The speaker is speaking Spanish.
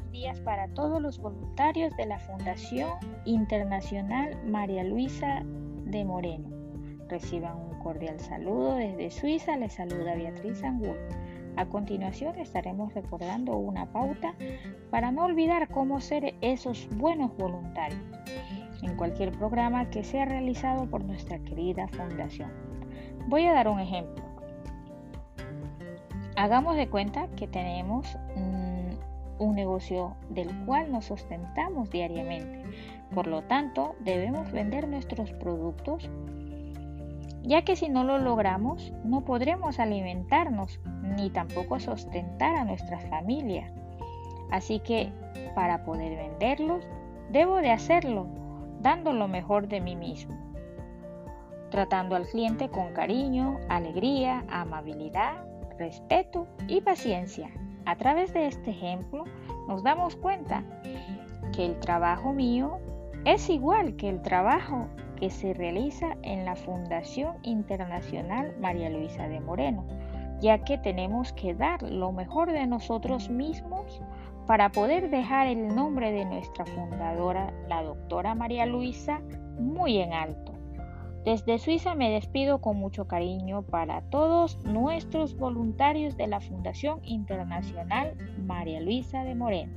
días para todos los voluntarios de la Fundación Internacional María Luisa de Moreno. Reciban un cordial saludo desde Suiza. Les saluda Beatriz Angul. A continuación estaremos recordando una pauta para no olvidar cómo ser esos buenos voluntarios en cualquier programa que sea realizado por nuestra querida fundación. Voy a dar un ejemplo. Hagamos de cuenta que tenemos un negocio del cual nos sustentamos diariamente. Por lo tanto, debemos vender nuestros productos, ya que si no lo logramos, no podremos alimentarnos ni tampoco sustentar a nuestra familia. Así que, para poder venderlos, debo de hacerlo dando lo mejor de mí mismo, tratando al cliente con cariño, alegría, amabilidad, respeto y paciencia. A través de este ejemplo nos damos cuenta que el trabajo mío es igual que el trabajo que se realiza en la Fundación Internacional María Luisa de Moreno, ya que tenemos que dar lo mejor de nosotros mismos para poder dejar el nombre de nuestra fundadora, la doctora María Luisa, muy en alto. Desde Suiza me despido con mucho cariño para todos nuestros voluntarios de la Fundación Internacional María Luisa de Moreno.